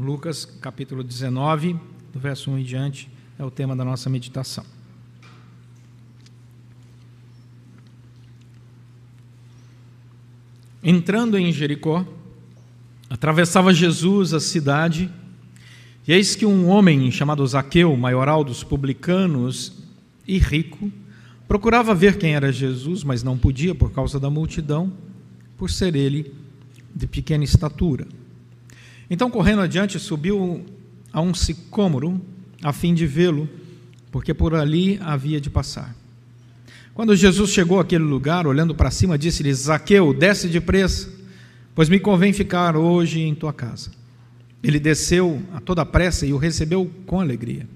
Lucas capítulo 19, do verso 1 em diante, é o tema da nossa meditação. Entrando em Jericó, atravessava Jesus a cidade, e eis que um homem chamado Zaqueu, maioral dos publicanos e rico, procurava ver quem era Jesus, mas não podia por causa da multidão, por ser ele de pequena estatura. Então, correndo adiante, subiu a um sicômoro a fim de vê-lo, porque por ali havia de passar. Quando Jesus chegou àquele lugar, olhando para cima, disse-lhe: Zaqueu, desce depressa, pois me convém ficar hoje em tua casa. Ele desceu a toda pressa e o recebeu com alegria.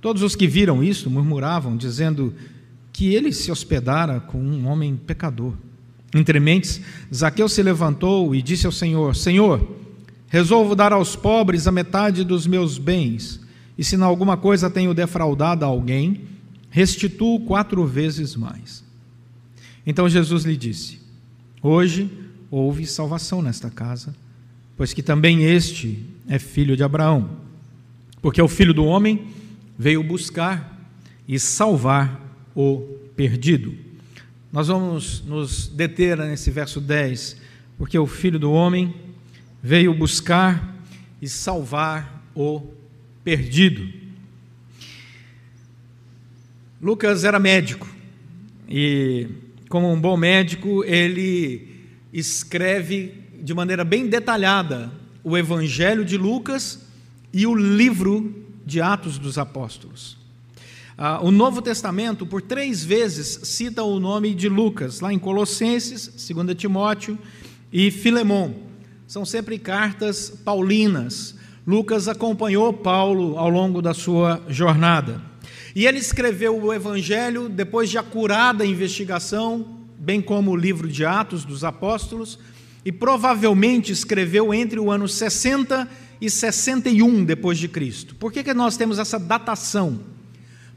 Todos os que viram isso murmuravam, dizendo que ele se hospedara com um homem pecador. Entre mentes, Zaqueu se levantou e disse ao Senhor: Senhor, resolvo dar aos pobres a metade dos meus bens, e se em alguma coisa tenho defraudado a alguém, restituo quatro vezes mais. Então Jesus lhe disse: Hoje houve salvação nesta casa, pois que também este é filho de Abraão, porque o filho do homem veio buscar e salvar o perdido. Nós vamos nos deter nesse verso 10, porque o Filho do Homem veio buscar e salvar o perdido. Lucas era médico e, como um bom médico, ele escreve de maneira bem detalhada o Evangelho de Lucas e o livro de Atos dos Apóstolos. Ah, o Novo Testamento, por três vezes, cita o nome de Lucas, lá em Colossenses, 2 Timóteo e Filemão. São sempre cartas paulinas. Lucas acompanhou Paulo ao longo da sua jornada. E ele escreveu o Evangelho depois de acurada investigação, bem como o livro de Atos dos Apóstolos, e provavelmente escreveu entre o ano 60 e 61 depois de Cristo. Por que, que nós temos essa datação?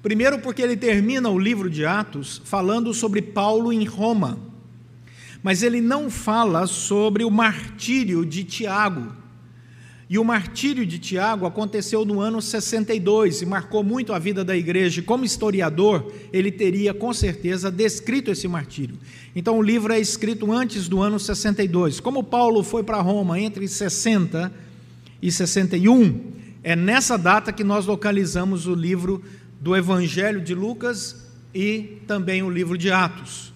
Primeiro, porque ele termina o livro de Atos falando sobre Paulo em Roma, mas ele não fala sobre o martírio de Tiago. E o martírio de Tiago aconteceu no ano 62 e marcou muito a vida da igreja. Como historiador, ele teria com certeza descrito esse martírio. Então o livro é escrito antes do ano 62. Como Paulo foi para Roma entre 60 e 61, é nessa data que nós localizamos o livro do Evangelho de Lucas e também o livro de Atos.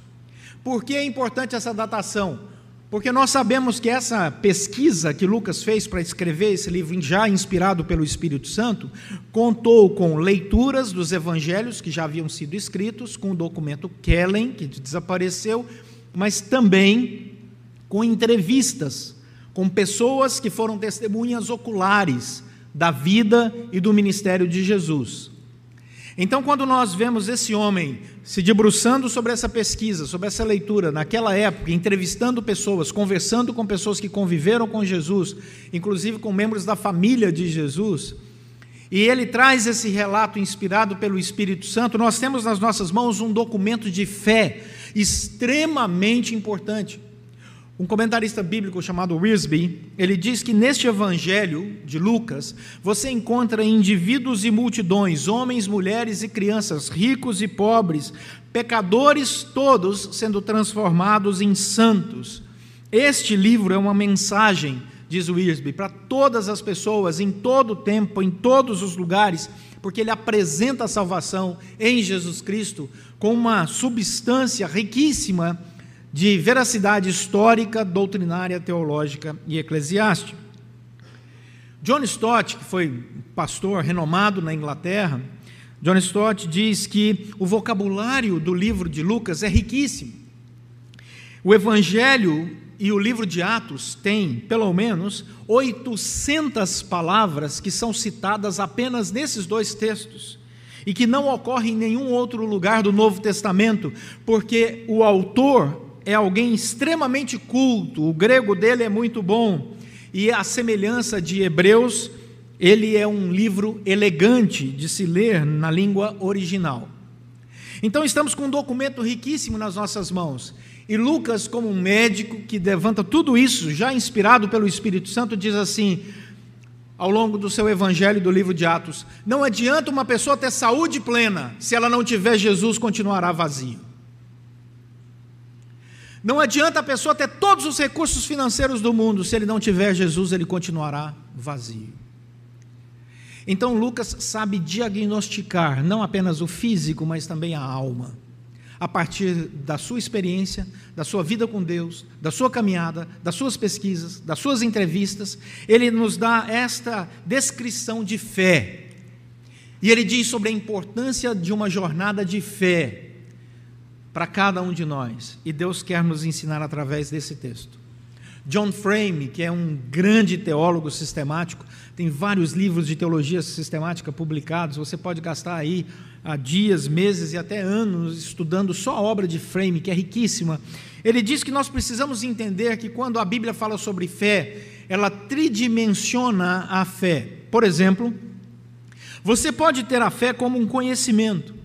Por que é importante essa datação? Porque nós sabemos que essa pesquisa que Lucas fez para escrever esse livro, já inspirado pelo Espírito Santo, contou com leituras dos evangelhos que já haviam sido escritos, com o documento Kellen, que desapareceu, mas também com entrevistas com pessoas que foram testemunhas oculares da vida e do ministério de Jesus. Então, quando nós vemos esse homem se debruçando sobre essa pesquisa, sobre essa leitura, naquela época, entrevistando pessoas, conversando com pessoas que conviveram com Jesus, inclusive com membros da família de Jesus, e ele traz esse relato inspirado pelo Espírito Santo, nós temos nas nossas mãos um documento de fé extremamente importante. Um comentarista bíblico chamado Risby, ele diz que neste evangelho de Lucas, você encontra indivíduos e multidões, homens, mulheres e crianças, ricos e pobres, pecadores todos sendo transformados em santos. Este livro é uma mensagem, diz Risby, para todas as pessoas, em todo o tempo, em todos os lugares, porque ele apresenta a salvação em Jesus Cristo com uma substância riquíssima de veracidade histórica, doutrinária, teológica e eclesiástica. John Stott, que foi pastor renomado na Inglaterra, John Stott diz que o vocabulário do livro de Lucas é riquíssimo. O Evangelho e o livro de Atos têm, pelo menos, 800 palavras que são citadas apenas nesses dois textos e que não ocorrem em nenhum outro lugar do Novo Testamento, porque o autor é alguém extremamente culto, o grego dele é muito bom, e a semelhança de Hebreus, ele é um livro elegante de se ler na língua original. Então estamos com um documento riquíssimo nas nossas mãos. E Lucas, como um médico que levanta tudo isso, já inspirado pelo Espírito Santo, diz assim: ao longo do seu evangelho do livro de Atos. Não adianta uma pessoa ter saúde plena, se ela não tiver Jesus, continuará vazio. Não adianta a pessoa ter todos os recursos financeiros do mundo, se ele não tiver Jesus, ele continuará vazio. Então Lucas sabe diagnosticar não apenas o físico, mas também a alma. A partir da sua experiência, da sua vida com Deus, da sua caminhada, das suas pesquisas, das suas entrevistas, ele nos dá esta descrição de fé. E ele diz sobre a importância de uma jornada de fé para cada um de nós. E Deus quer nos ensinar através desse texto. John Frame, que é um grande teólogo sistemático, tem vários livros de teologia sistemática publicados. Você pode gastar aí há dias, meses e até anos estudando só a obra de Frame, que é riquíssima. Ele diz que nós precisamos entender que quando a Bíblia fala sobre fé, ela tridimensiona a fé. Por exemplo, você pode ter a fé como um conhecimento.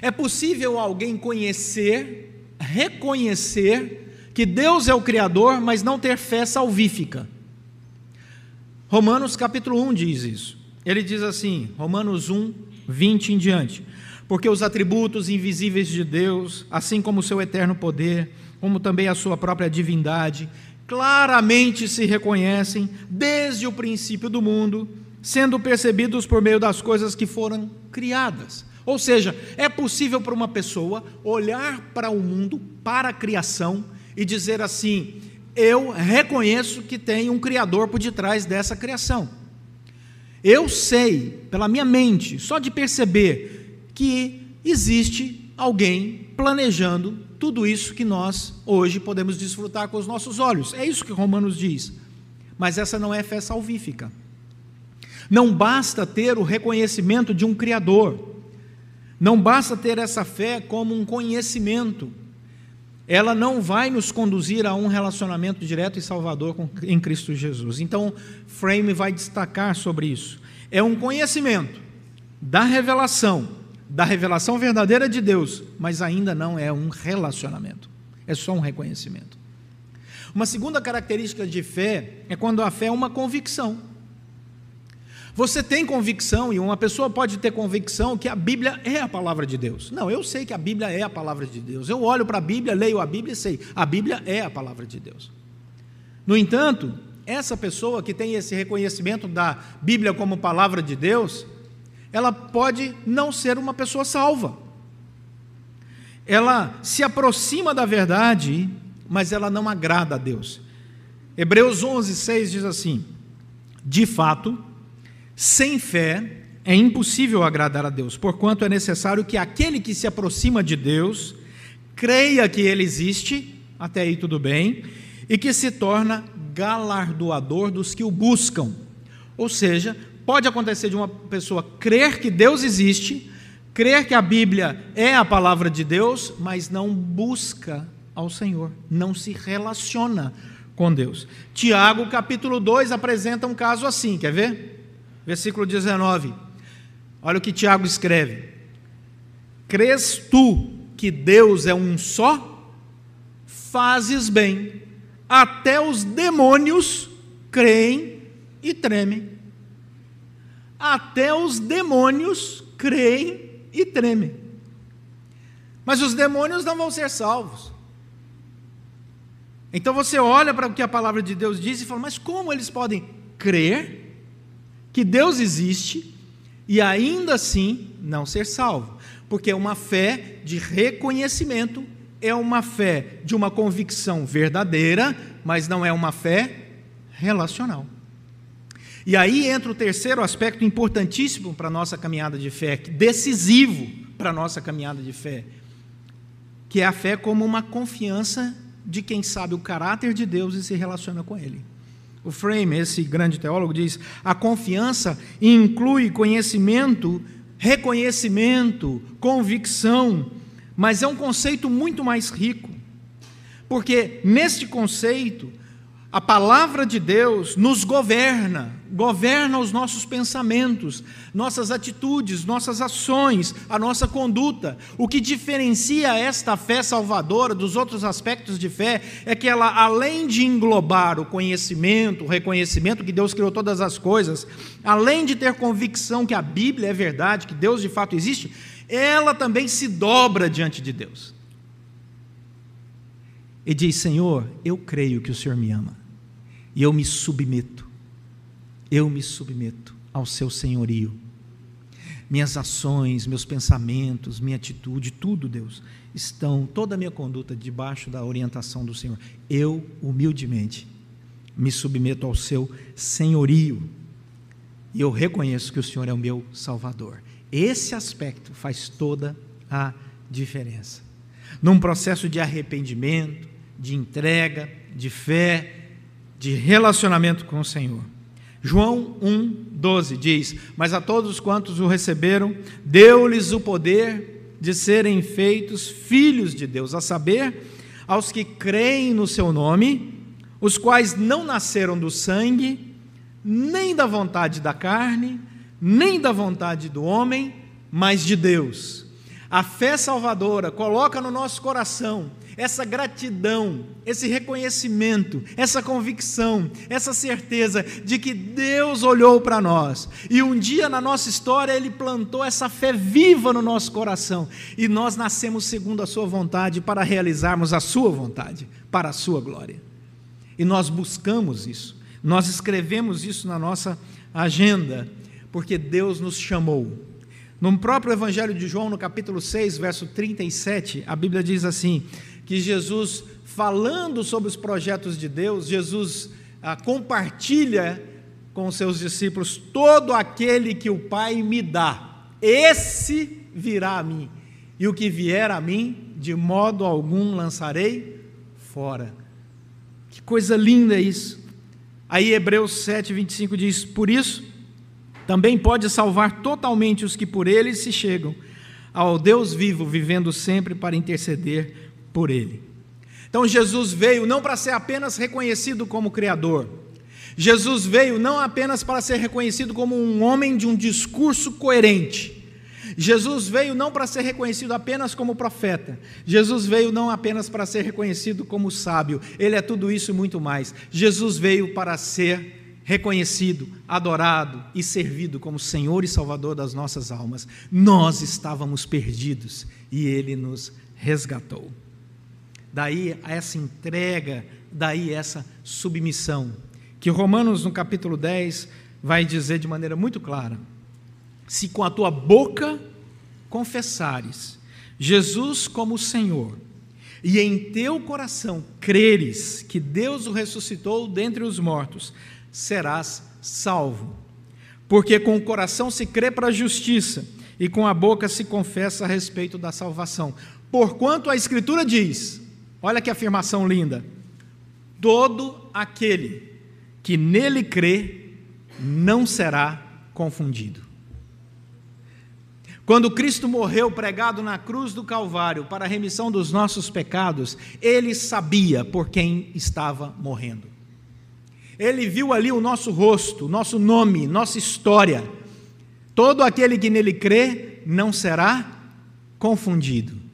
É possível alguém conhecer, reconhecer que Deus é o Criador, mas não ter fé salvífica. Romanos capítulo 1 diz isso. Ele diz assim, Romanos 1, 20 em diante. Porque os atributos invisíveis de Deus, assim como o seu eterno poder, como também a sua própria divindade, claramente se reconhecem desde o princípio do mundo, sendo percebidos por meio das coisas que foram criadas ou seja, é possível para uma pessoa olhar para o mundo, para a criação e dizer assim: eu reconheço que tem um Criador por detrás dessa criação. Eu sei, pela minha mente, só de perceber, que existe alguém planejando tudo isso que nós hoje podemos desfrutar com os nossos olhos. É isso que Romanos diz. Mas essa não é fé salvífica. Não basta ter o reconhecimento de um Criador. Não basta ter essa fé como um conhecimento, ela não vai nos conduzir a um relacionamento direto e salvador em Cristo Jesus. Então, Frame vai destacar sobre isso. É um conhecimento da revelação, da revelação verdadeira de Deus, mas ainda não é um relacionamento, é só um reconhecimento. Uma segunda característica de fé é quando a fé é uma convicção. Você tem convicção, e uma pessoa pode ter convicção que a Bíblia é a palavra de Deus. Não, eu sei que a Bíblia é a palavra de Deus. Eu olho para a Bíblia, leio a Bíblia e sei, a Bíblia é a palavra de Deus. No entanto, essa pessoa que tem esse reconhecimento da Bíblia como palavra de Deus, ela pode não ser uma pessoa salva. Ela se aproxima da verdade, mas ela não agrada a Deus. Hebreus 11, 6 diz assim: De fato, sem fé é impossível agradar a Deus, porquanto é necessário que aquele que se aproxima de Deus creia que ele existe, até aí tudo bem, e que se torna galardoador dos que o buscam. Ou seja, pode acontecer de uma pessoa crer que Deus existe, crer que a Bíblia é a palavra de Deus, mas não busca ao Senhor, não se relaciona com Deus. Tiago, capítulo 2, apresenta um caso assim, quer ver? Versículo 19. Olha o que Tiago escreve: Crês tu que Deus é um só? Fazes bem, até os demônios creem e tremem. Até os demônios creem e tremem. Mas os demônios não vão ser salvos. Então você olha para o que a palavra de Deus diz e fala: mas como eles podem crer que Deus existe e ainda assim não ser salvo, porque uma fé de reconhecimento, é uma fé de uma convicção verdadeira, mas não é uma fé relacional. E aí entra o terceiro aspecto importantíssimo para a nossa caminhada de fé, decisivo para a nossa caminhada de fé, que é a fé como uma confiança de quem sabe o caráter de Deus e se relaciona com Ele. O Frame, esse grande teólogo, diz: a confiança inclui conhecimento, reconhecimento, convicção, mas é um conceito muito mais rico, porque neste conceito, a palavra de Deus nos governa, governa os nossos pensamentos, nossas atitudes, nossas ações, a nossa conduta. O que diferencia esta fé salvadora dos outros aspectos de fé é que ela, além de englobar o conhecimento, o reconhecimento que Deus criou todas as coisas, além de ter convicção que a Bíblia é verdade, que Deus de fato existe, ela também se dobra diante de Deus. E diz: Senhor, eu creio que o Senhor me ama e eu me submeto, eu me submeto ao seu senhorio. Minhas ações, meus pensamentos, minha atitude, tudo, Deus, estão, toda a minha conduta debaixo da orientação do Senhor. Eu, humildemente, me submeto ao seu senhorio e eu reconheço que o Senhor é o meu Salvador. Esse aspecto faz toda a diferença. Num processo de arrependimento, de entrega, de fé, de relacionamento com o Senhor. João 1,12 diz: Mas a todos quantos o receberam, deu-lhes o poder de serem feitos filhos de Deus, a saber, aos que creem no seu nome, os quais não nasceram do sangue, nem da vontade da carne, nem da vontade do homem, mas de Deus. A fé salvadora coloca no nosso coração essa gratidão, esse reconhecimento, essa convicção, essa certeza de que Deus olhou para nós e um dia na nossa história Ele plantou essa fé viva no nosso coração e nós nascemos segundo a Sua vontade para realizarmos a Sua vontade, para a Sua glória. E nós buscamos isso, nós escrevemos isso na nossa agenda, porque Deus nos chamou. No próprio Evangelho de João, no capítulo 6, verso 37, a Bíblia diz assim: que Jesus, falando sobre os projetos de Deus, Jesus ah, compartilha com seus discípulos: todo aquele que o Pai me dá, esse virá a mim, e o que vier a mim, de modo algum lançarei fora. Que coisa linda é isso. Aí Hebreus 7, 25 diz: Por isso, também pode salvar totalmente os que por ele se chegam ao Deus vivo, vivendo sempre para interceder por ele. Então Jesus veio não para ser apenas reconhecido como Criador, Jesus veio não apenas para ser reconhecido como um homem de um discurso coerente. Jesus veio não para ser reconhecido apenas como profeta. Jesus veio não apenas para ser reconhecido como sábio. Ele é tudo isso e muito mais. Jesus veio para ser reconhecido, adorado e servido como Senhor e Salvador das nossas almas. Nós estávamos perdidos e ele nos resgatou daí essa entrega, daí essa submissão, que Romanos no capítulo 10 vai dizer de maneira muito clara: se com a tua boca confessares Jesus como Senhor, e em teu coração creres que Deus o ressuscitou dentre os mortos, serás salvo. Porque com o coração se crê para a justiça, e com a boca se confessa a respeito da salvação. Porquanto a Escritura diz: Olha que afirmação linda. Todo aquele que nele crê não será confundido. Quando Cristo morreu pregado na cruz do Calvário para a remissão dos nossos pecados, ele sabia por quem estava morrendo. Ele viu ali o nosso rosto, nosso nome, nossa história. Todo aquele que nele crê não será confundido.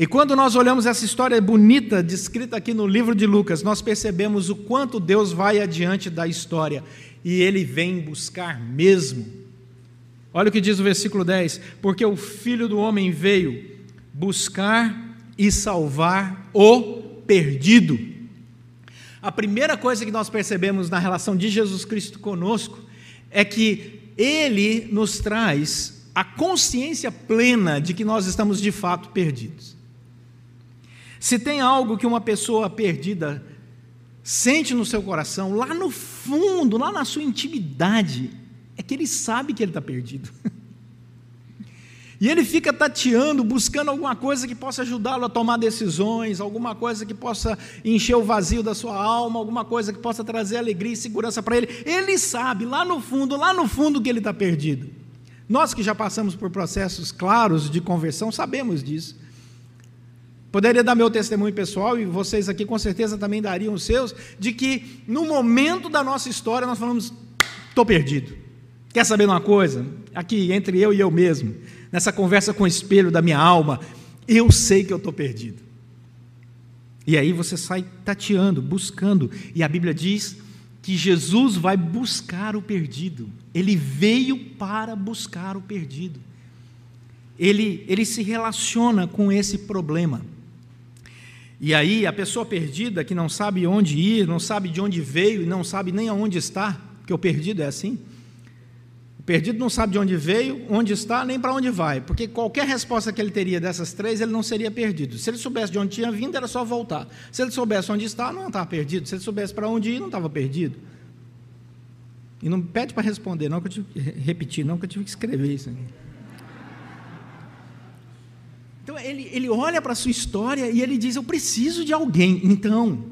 E quando nós olhamos essa história bonita descrita aqui no livro de Lucas, nós percebemos o quanto Deus vai adiante da história e ele vem buscar mesmo. Olha o que diz o versículo 10: Porque o filho do homem veio buscar e salvar o perdido. A primeira coisa que nós percebemos na relação de Jesus Cristo conosco é que ele nos traz a consciência plena de que nós estamos de fato perdidos. Se tem algo que uma pessoa perdida sente no seu coração, lá no fundo, lá na sua intimidade, é que ele sabe que ele está perdido. E ele fica tateando, buscando alguma coisa que possa ajudá-lo a tomar decisões, alguma coisa que possa encher o vazio da sua alma, alguma coisa que possa trazer alegria e segurança para ele. Ele sabe, lá no fundo, lá no fundo, que ele está perdido. Nós que já passamos por processos claros de conversão sabemos disso. Poderia dar meu testemunho pessoal e vocês aqui com certeza também dariam os seus, de que no momento da nossa história nós falamos: estou perdido. Quer saber uma coisa? Aqui entre eu e eu mesmo, nessa conversa com o espelho da minha alma, eu sei que eu estou perdido. E aí você sai tateando, buscando, e a Bíblia diz que Jesus vai buscar o perdido. Ele veio para buscar o perdido. Ele, ele se relaciona com esse problema. E aí a pessoa perdida que não sabe onde ir, não sabe de onde veio e não sabe nem aonde está, porque o perdido é assim. O perdido não sabe de onde veio, onde está, nem para onde vai, porque qualquer resposta que ele teria dessas três, ele não seria perdido. Se ele soubesse de onde tinha vindo, era só voltar. Se ele soubesse onde está, não estava perdido. Se ele soubesse para onde ir, não estava perdido. E não pede para responder, não que eu tive que repetir, não que eu tive que escrever isso aqui. Então ele, ele olha para a sua história e ele diz: Eu preciso de alguém. Então,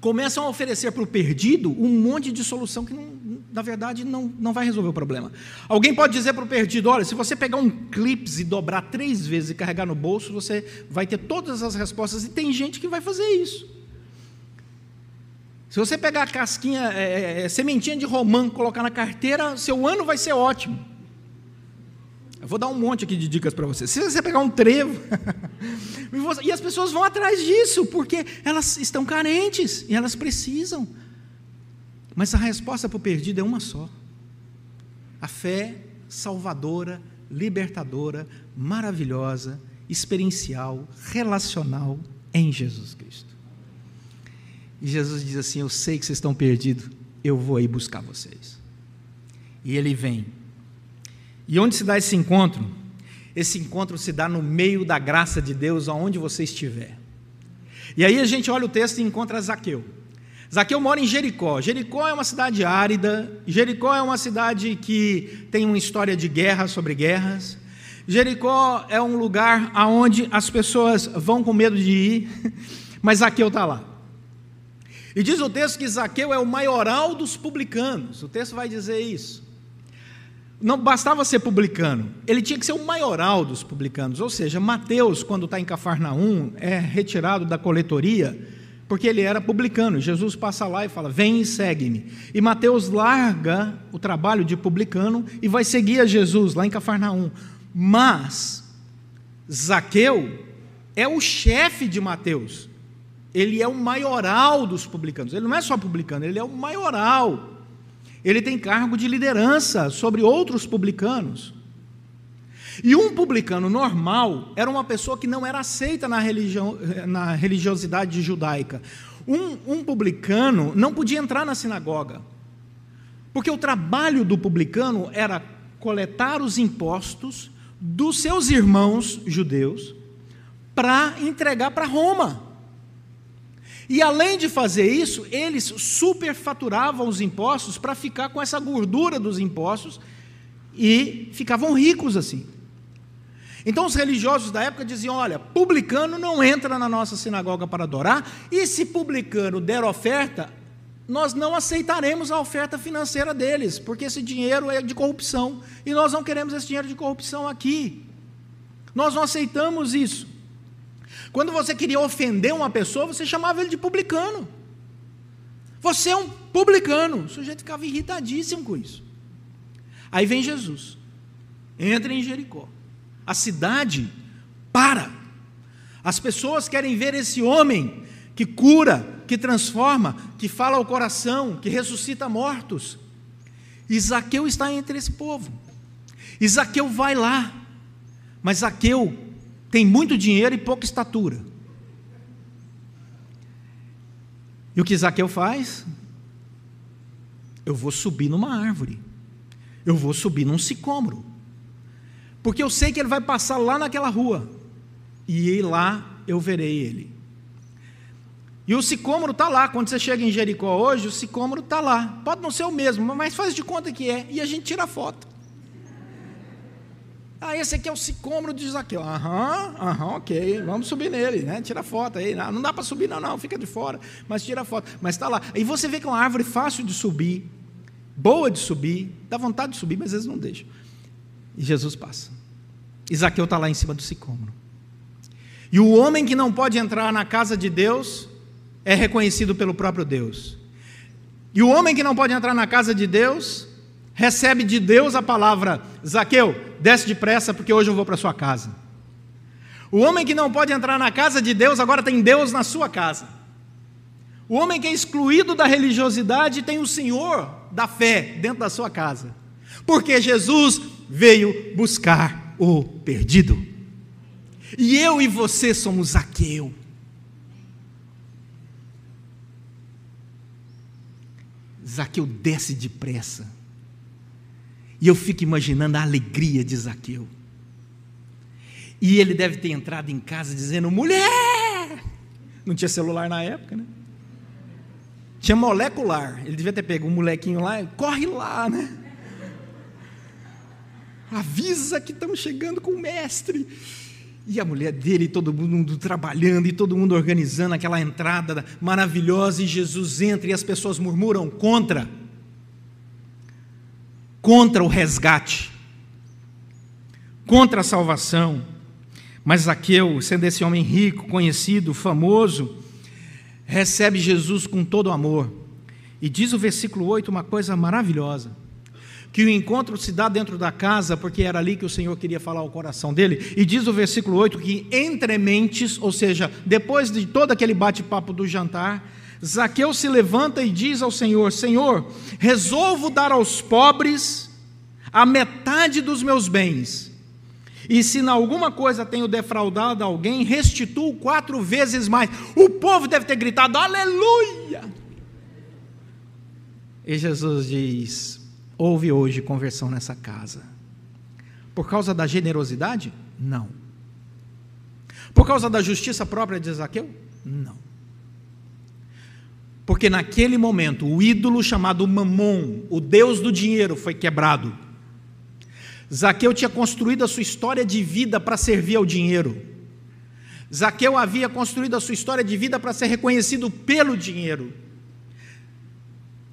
começam a oferecer para o perdido um monte de solução que não, na verdade, não, não vai resolver o problema. Alguém pode dizer para o perdido: olha, se você pegar um clips e dobrar três vezes e carregar no bolso, você vai ter todas as respostas. E tem gente que vai fazer isso. Se você pegar a casquinha, é, é, é sementinha de romã, colocar na carteira, seu ano vai ser ótimo. Eu vou dar um monte aqui de dicas para você. Se você pegar um trevo, e as pessoas vão atrás disso, porque elas estão carentes e elas precisam. Mas a resposta para o perdido é uma só: a fé salvadora, libertadora, maravilhosa, experiencial, relacional em Jesus Cristo. E Jesus diz assim: Eu sei que vocês estão perdidos, eu vou aí buscar vocês. E ele vem. E onde se dá esse encontro? Esse encontro se dá no meio da graça de Deus, aonde você estiver. E aí a gente olha o texto e encontra Zaqueu. Zaqueu mora em Jericó. Jericó é uma cidade árida. Jericó é uma cidade que tem uma história de guerra sobre guerras. Jericó é um lugar aonde as pessoas vão com medo de ir, mas Zaqueu está lá. E diz o texto que Zaqueu é o maioral dos publicanos. O texto vai dizer isso. Não bastava ser publicano, ele tinha que ser o maioral dos publicanos. Ou seja, Mateus, quando está em Cafarnaum, é retirado da coletoria porque ele era publicano. Jesus passa lá e fala: Vem e segue-me. E Mateus larga o trabalho de publicano e vai seguir a Jesus lá em Cafarnaum. Mas Zaqueu é o chefe de Mateus. Ele é o maioral dos publicanos. Ele não é só publicano, ele é o maioral. Ele tem cargo de liderança sobre outros publicanos. E um publicano normal era uma pessoa que não era aceita na, religião, na religiosidade judaica. Um, um publicano não podia entrar na sinagoga, porque o trabalho do publicano era coletar os impostos dos seus irmãos judeus para entregar para Roma. E além de fazer isso, eles superfaturavam os impostos para ficar com essa gordura dos impostos e ficavam ricos assim. Então os religiosos da época diziam: olha, publicano não entra na nossa sinagoga para adorar, e se publicano der oferta, nós não aceitaremos a oferta financeira deles, porque esse dinheiro é de corrupção, e nós não queremos esse dinheiro de corrupção aqui. Nós não aceitamos isso. Quando você queria ofender uma pessoa, você chamava ele de publicano. Você é um publicano. O sujeito ficava irritadíssimo com isso. Aí vem Jesus, entra em Jericó a cidade para. As pessoas querem ver esse homem que cura, que transforma, que fala ao coração, que ressuscita mortos. Isaqueu está entre esse povo. Isaqueu vai lá, mas Zaqueu tem muito dinheiro e pouca estatura. E o que Zaqueu faz? Eu vou subir numa árvore, eu vou subir num sicômoro porque eu sei que ele vai passar lá naquela rua, e lá eu verei ele. E o sicômoro está lá, quando você chega em Jericó hoje, o sicômoro está lá. Pode não ser o mesmo, mas faz de conta que é, e a gente tira a foto. Ah, esse aqui é o sicômoro de Zaqueu. Aham, aham, ok, vamos subir nele, né? Tira foto aí. Não, dá para subir, não, não, fica de fora, mas tira foto. Mas está lá. E você vê que é uma árvore fácil de subir, boa de subir, dá vontade de subir, mas às vezes não deixa. E Jesus passa. Isaqueu está lá em cima do sicômoro. E o homem que não pode entrar na casa de Deus é reconhecido pelo próprio Deus. E o homem que não pode entrar na casa de Deus recebe de Deus a palavra: Zaqueu, desce depressa, porque hoje eu vou para sua casa. O homem que não pode entrar na casa de Deus agora tem Deus na sua casa. O homem que é excluído da religiosidade tem o Senhor da fé dentro da sua casa. Porque Jesus veio buscar o perdido. E eu e você somos Zaqueu. Zaqueu desce depressa. E eu fico imaginando a alegria de Zaqueu. E ele deve ter entrado em casa dizendo: mulher! Não tinha celular na época, né? Tinha molecular. Ele devia ter pego um molequinho lá, corre lá, né? Avisa que estamos chegando com o mestre. E a mulher dele, todo mundo trabalhando e todo mundo organizando aquela entrada maravilhosa, e Jesus entra e as pessoas murmuram contra contra o resgate, contra a salvação. Mas Zaqueu, sendo esse homem rico, conhecido, famoso, recebe Jesus com todo amor. E diz o versículo 8 uma coisa maravilhosa que o encontro se dá dentro da casa, porque era ali que o Senhor queria falar ao coração dele. E diz o versículo 8 que entre mentes, ou seja, depois de todo aquele bate-papo do jantar, Zaqueu se levanta e diz ao Senhor: Senhor, resolvo dar aos pobres a metade dos meus bens. E se em alguma coisa tenho defraudado alguém, restituo quatro vezes mais. O povo deve ter gritado: Aleluia! E Jesus diz: Houve hoje conversão nessa casa. Por causa da generosidade? Não. Por causa da justiça própria de Zaqueu? Não. Porque naquele momento o ídolo chamado Mamon, o deus do dinheiro, foi quebrado. Zaqueu tinha construído a sua história de vida para servir ao dinheiro. Zaqueu havia construído a sua história de vida para ser reconhecido pelo dinheiro.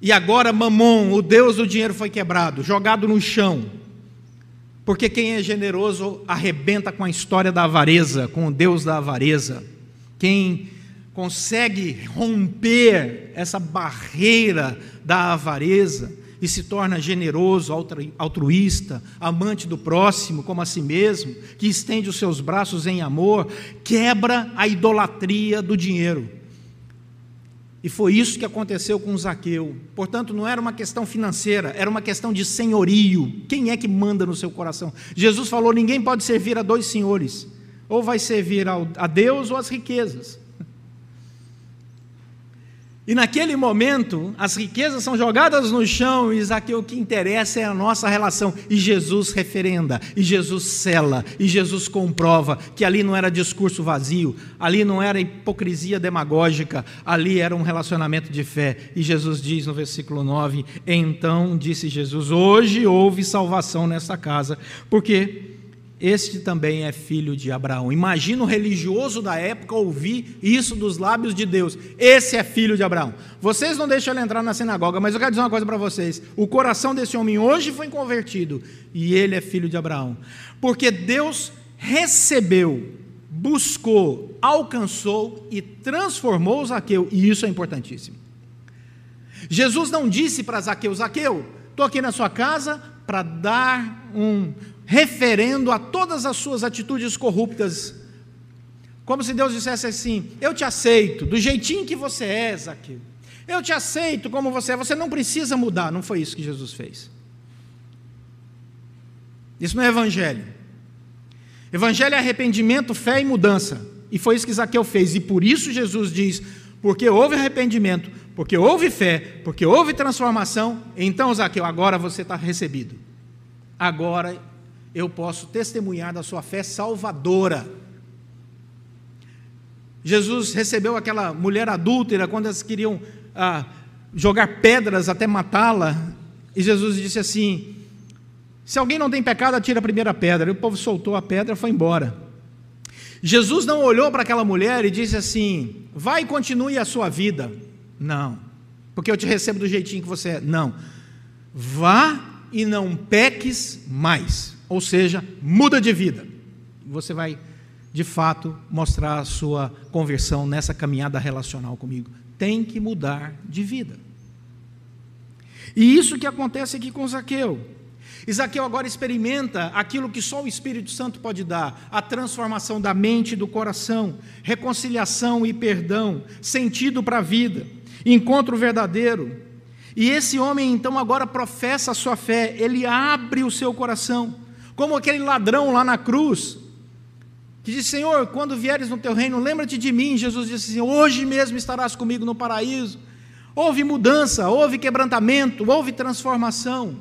E agora Mamon, o Deus do dinheiro, foi quebrado, jogado no chão. Porque quem é generoso arrebenta com a história da avareza, com o Deus da avareza. Quem consegue romper essa barreira da avareza e se torna generoso, altruísta, amante do próximo como a si mesmo, que estende os seus braços em amor, quebra a idolatria do dinheiro. E foi isso que aconteceu com Zaqueu. Portanto, não era uma questão financeira, era uma questão de senhorio. Quem é que manda no seu coração? Jesus falou: ninguém pode servir a dois senhores. Ou vai servir a Deus ou às riquezas. E naquele momento, as riquezas são jogadas no chão, e Zaqueu, o que interessa é a nossa relação. E Jesus referenda, e Jesus cela, e Jesus comprova que ali não era discurso vazio, ali não era hipocrisia demagógica, ali era um relacionamento de fé. E Jesus diz no versículo 9: Então disse Jesus: Hoje houve salvação nesta casa, porque este também é filho de Abraão. Imagina o religioso da época ouvir isso dos lábios de Deus. Esse é filho de Abraão. Vocês não deixam ele entrar na sinagoga, mas eu quero dizer uma coisa para vocês: o coração desse homem hoje foi convertido e ele é filho de Abraão, porque Deus recebeu, buscou, alcançou e transformou Zaqueu, e isso é importantíssimo. Jesus não disse para Zaqueu: Zaqueu, estou aqui na sua casa para dar um referendo a todas as suas atitudes corruptas. Como se Deus dissesse assim: Eu te aceito, do jeitinho que você é, Zaqueu. Eu te aceito como você é, você não precisa mudar. Não foi isso que Jesus fez. Isso não é evangelho. Evangelho é arrependimento, fé e mudança. E foi isso que Zaqueu fez. E por isso Jesus diz: porque houve arrependimento, porque houve fé, porque houve transformação, então, Zaqueu, agora você está recebido. Agora eu posso testemunhar da sua fé salvadora. Jesus recebeu aquela mulher adúltera quando elas queriam ah, jogar pedras até matá-la, e Jesus disse assim: Se alguém não tem pecado, atira a primeira pedra. E o povo soltou a pedra e foi embora. Jesus não olhou para aquela mulher e disse assim: Vai e continue a sua vida. Não, porque eu te recebo do jeitinho que você é. Não, vá e não peques mais ou seja, muda de vida. Você vai de fato, mostrar a sua conversão nessa caminhada relacional comigo. Tem que mudar de vida. E isso que acontece aqui com Zaqueu. Isaqueu agora experimenta aquilo que só o Espírito Santo pode dar: a transformação da mente e do coração, reconciliação e perdão, sentido para a vida, encontro verdadeiro. E esse homem então agora professa a sua fé, ele abre o seu coração, como aquele ladrão lá na cruz, que diz: Senhor, quando vieres no teu reino, lembra-te de mim. Jesus disse assim: Hoje mesmo estarás comigo no paraíso. Houve mudança, houve quebrantamento, houve transformação.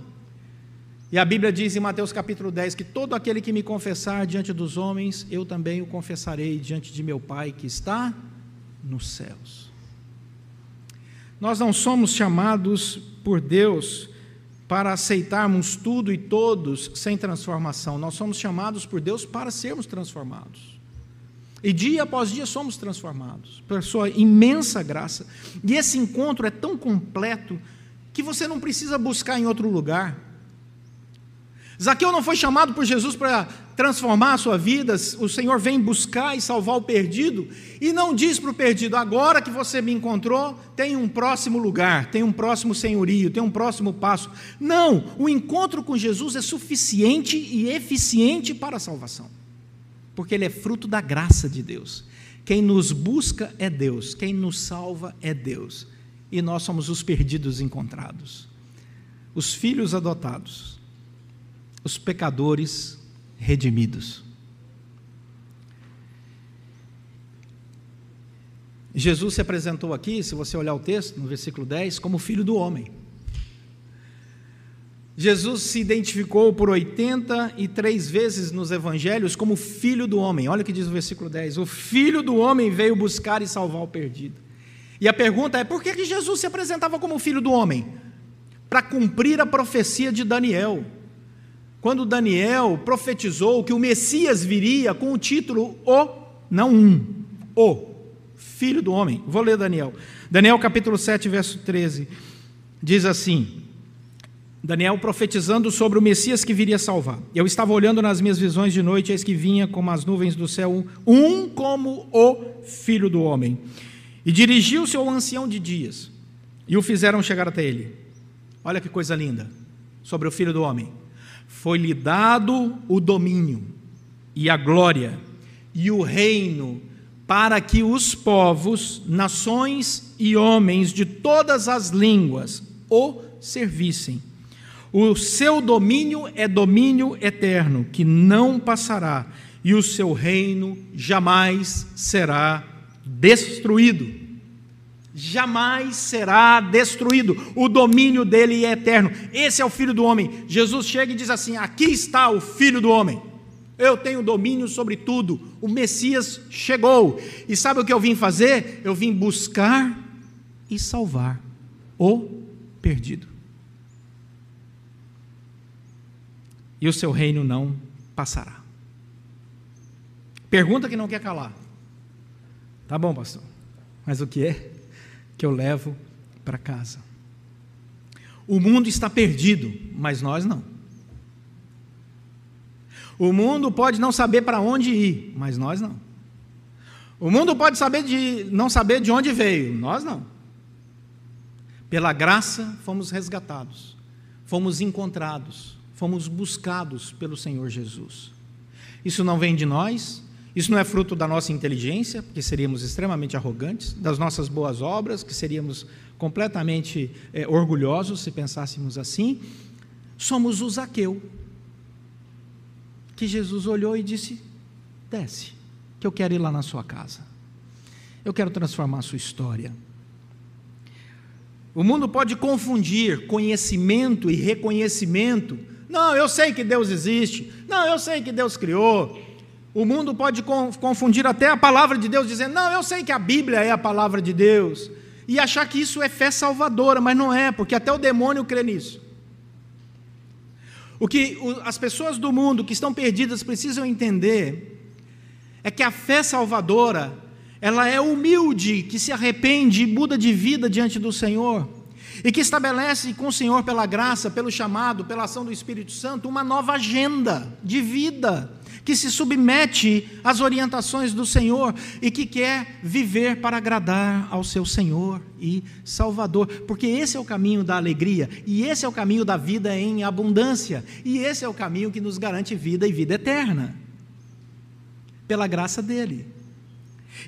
E a Bíblia diz em Mateus capítulo 10 que todo aquele que me confessar diante dos homens, eu também o confessarei diante de meu Pai que está nos céus. Nós não somos chamados por Deus para aceitarmos tudo e todos sem transformação. Nós somos chamados por Deus para sermos transformados. E dia após dia somos transformados, por sua imensa graça. E esse encontro é tão completo que você não precisa buscar em outro lugar. Zaqueu não foi chamado por Jesus para transformar a sua vida, o Senhor vem buscar e salvar o perdido, e não diz para o perdido: agora que você me encontrou, tem um próximo lugar, tem um próximo senhorio, tem um próximo passo. Não, o encontro com Jesus é suficiente e eficiente para a salvação, porque ele é fruto da graça de Deus. Quem nos busca é Deus, quem nos salva é Deus, e nós somos os perdidos encontrados, os filhos adotados os pecadores redimidos. Jesus se apresentou aqui, se você olhar o texto, no versículo 10, como filho do homem. Jesus se identificou por 83 vezes nos evangelhos como filho do homem. Olha o que diz o versículo 10: O filho do homem veio buscar e salvar o perdido. E a pergunta é: por que Jesus se apresentava como filho do homem? Para cumprir a profecia de Daniel quando Daniel profetizou que o Messias viria com o título O, não um, O, Filho do Homem. Vou ler Daniel. Daniel capítulo 7, verso 13. Diz assim: Daniel profetizando sobre o Messias que viria salvar. Eu estava olhando nas minhas visões de noite, eis que vinha como as nuvens do céu, um como o Filho do Homem. E dirigiu-se ao ancião de dias, e o fizeram chegar até ele. Olha que coisa linda sobre o Filho do Homem foi-lhe dado o domínio e a glória e o reino para que os povos, nações e homens de todas as línguas o servissem. O seu domínio é domínio eterno, que não passará, e o seu reino jamais será destruído jamais será destruído. O domínio dele é eterno. Esse é o Filho do Homem. Jesus chega e diz assim: Aqui está o Filho do Homem. Eu tenho domínio sobre tudo. O Messias chegou. E sabe o que eu vim fazer? Eu vim buscar e salvar o perdido. E o seu reino não passará. Pergunta que não quer calar. Tá bom, pastor. Mas o que é? Que eu levo para casa. O mundo está perdido, mas nós não. O mundo pode não saber para onde ir, mas nós não. O mundo pode saber de, não saber de onde veio, nós não. Pela graça fomos resgatados, fomos encontrados, fomos buscados pelo Senhor Jesus. Isso não vem de nós, isso não é fruto da nossa inteligência, porque seríamos extremamente arrogantes, das nossas boas obras, que seríamos completamente é, orgulhosos se pensássemos assim. Somos o Zaqueu, que Jesus olhou e disse: Desce, que eu quero ir lá na sua casa. Eu quero transformar a sua história. O mundo pode confundir conhecimento e reconhecimento. Não, eu sei que Deus existe. Não, eu sei que Deus criou. O mundo pode confundir até a palavra de Deus, dizendo: Não, eu sei que a Bíblia é a palavra de Deus, e achar que isso é fé salvadora, mas não é, porque até o demônio crê nisso. O que as pessoas do mundo que estão perdidas precisam entender é que a fé salvadora, ela é humilde, que se arrepende e muda de vida diante do Senhor, e que estabelece com o Senhor, pela graça, pelo chamado, pela ação do Espírito Santo, uma nova agenda de vida que se submete às orientações do Senhor e que quer viver para agradar ao seu Senhor e Salvador, porque esse é o caminho da alegria e esse é o caminho da vida em abundância e esse é o caminho que nos garante vida e vida eterna, pela graça dele.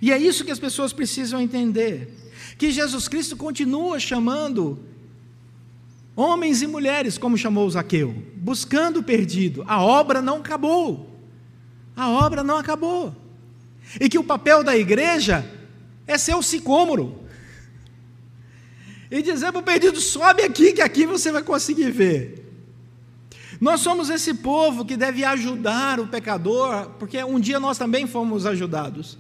E é isso que as pessoas precisam entender: que Jesus Cristo continua chamando homens e mulheres, como chamou Zaqueu, buscando o perdido. A obra não acabou. A obra não acabou. E que o papel da igreja é ser o sicômoro. E dizer para o perdido: sobe aqui, que aqui você vai conseguir ver. Nós somos esse povo que deve ajudar o pecador, porque um dia nós também fomos ajudados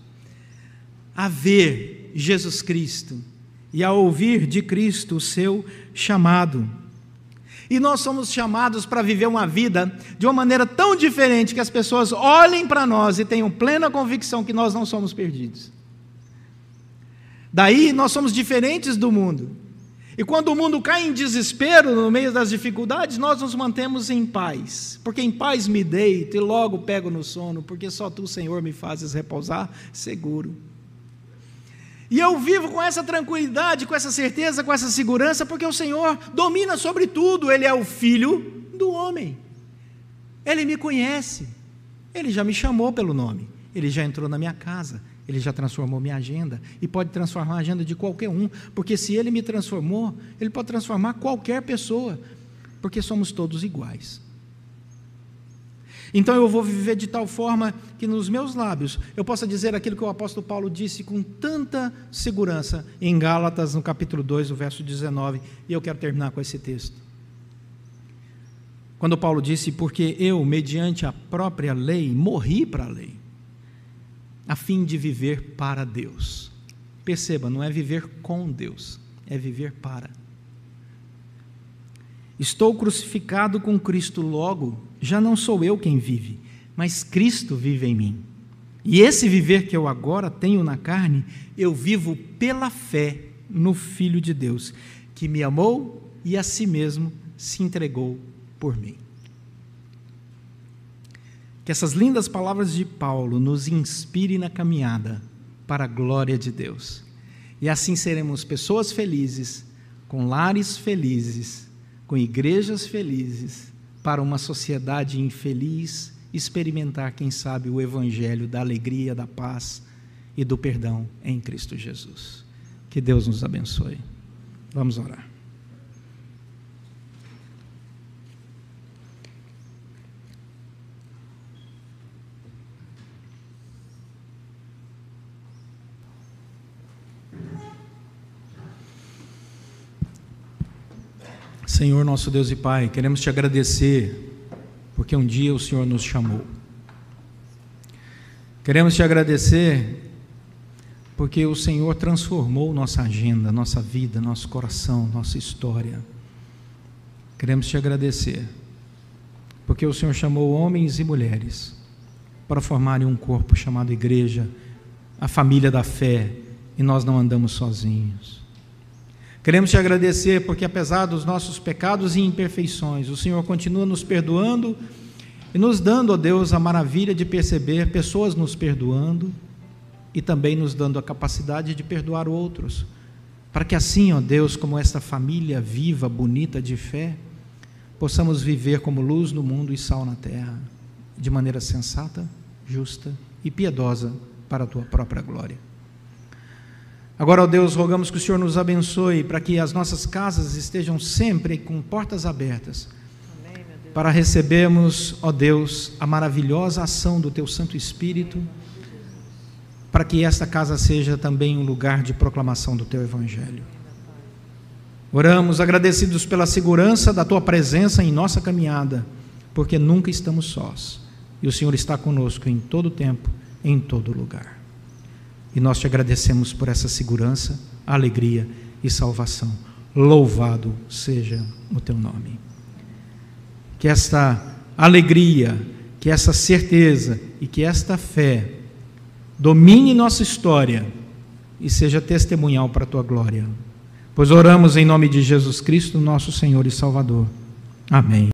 a ver Jesus Cristo e a ouvir de Cristo o seu chamado. E nós somos chamados para viver uma vida de uma maneira tão diferente que as pessoas olhem para nós e tenham plena convicção que nós não somos perdidos. Daí nós somos diferentes do mundo. E quando o mundo cai em desespero no meio das dificuldades, nós nos mantemos em paz. Porque em paz me deito e logo pego no sono, porque só tu, Senhor, me fazes repousar seguro. E eu vivo com essa tranquilidade, com essa certeza, com essa segurança, porque o Senhor domina sobre tudo, Ele é o Filho do homem. Ele me conhece, Ele já me chamou pelo nome, Ele já entrou na minha casa, Ele já transformou minha agenda. E pode transformar a agenda de qualquer um, porque se Ele me transformou, Ele pode transformar qualquer pessoa, porque somos todos iguais. Então eu vou viver de tal forma que nos meus lábios eu possa dizer aquilo que o apóstolo Paulo disse com tanta segurança em Gálatas, no capítulo 2, o verso 19, e eu quero terminar com esse texto. Quando Paulo disse: Porque eu, mediante a própria lei, morri para a lei, a fim de viver para Deus. Perceba, não é viver com Deus, é viver para. Estou crucificado com Cristo, logo já não sou eu quem vive, mas Cristo vive em mim. E esse viver que eu agora tenho na carne, eu vivo pela fé no Filho de Deus, que me amou e a si mesmo se entregou por mim. Que essas lindas palavras de Paulo nos inspirem na caminhada para a glória de Deus. E assim seremos pessoas felizes, com lares felizes, com igrejas felizes para uma sociedade infeliz experimentar, quem sabe, o evangelho da alegria, da paz e do perdão em Cristo Jesus. Que Deus nos abençoe. Vamos orar. Senhor nosso Deus e Pai, queremos te agradecer, porque um dia o Senhor nos chamou. Queremos te agradecer, porque o Senhor transformou nossa agenda, nossa vida, nosso coração, nossa história. Queremos te agradecer, porque o Senhor chamou homens e mulheres para formarem um corpo chamado igreja, a família da fé, e nós não andamos sozinhos. Queremos te agradecer porque, apesar dos nossos pecados e imperfeições, o Senhor continua nos perdoando e nos dando, ó Deus, a maravilha de perceber pessoas nos perdoando e também nos dando a capacidade de perdoar outros. Para que assim, ó Deus, como esta família viva, bonita de fé, possamos viver como luz no mundo e sal na terra, de maneira sensata, justa e piedosa para a tua própria glória. Agora, ó Deus, rogamos que o Senhor nos abençoe para que as nossas casas estejam sempre com portas abertas para recebermos, ó Deus, a maravilhosa ação do Teu Santo Espírito, para que esta casa seja também um lugar de proclamação do Teu Evangelho. Oramos agradecidos pela segurança da Tua presença em nossa caminhada, porque nunca estamos sós e o Senhor está conosco em todo tempo, em todo lugar. E nós te agradecemos por essa segurança, alegria e salvação. Louvado seja o teu nome. Que esta alegria, que essa certeza e que esta fé domine nossa história e seja testemunhal para a tua glória. Pois oramos em nome de Jesus Cristo, nosso Senhor e Salvador. Amém.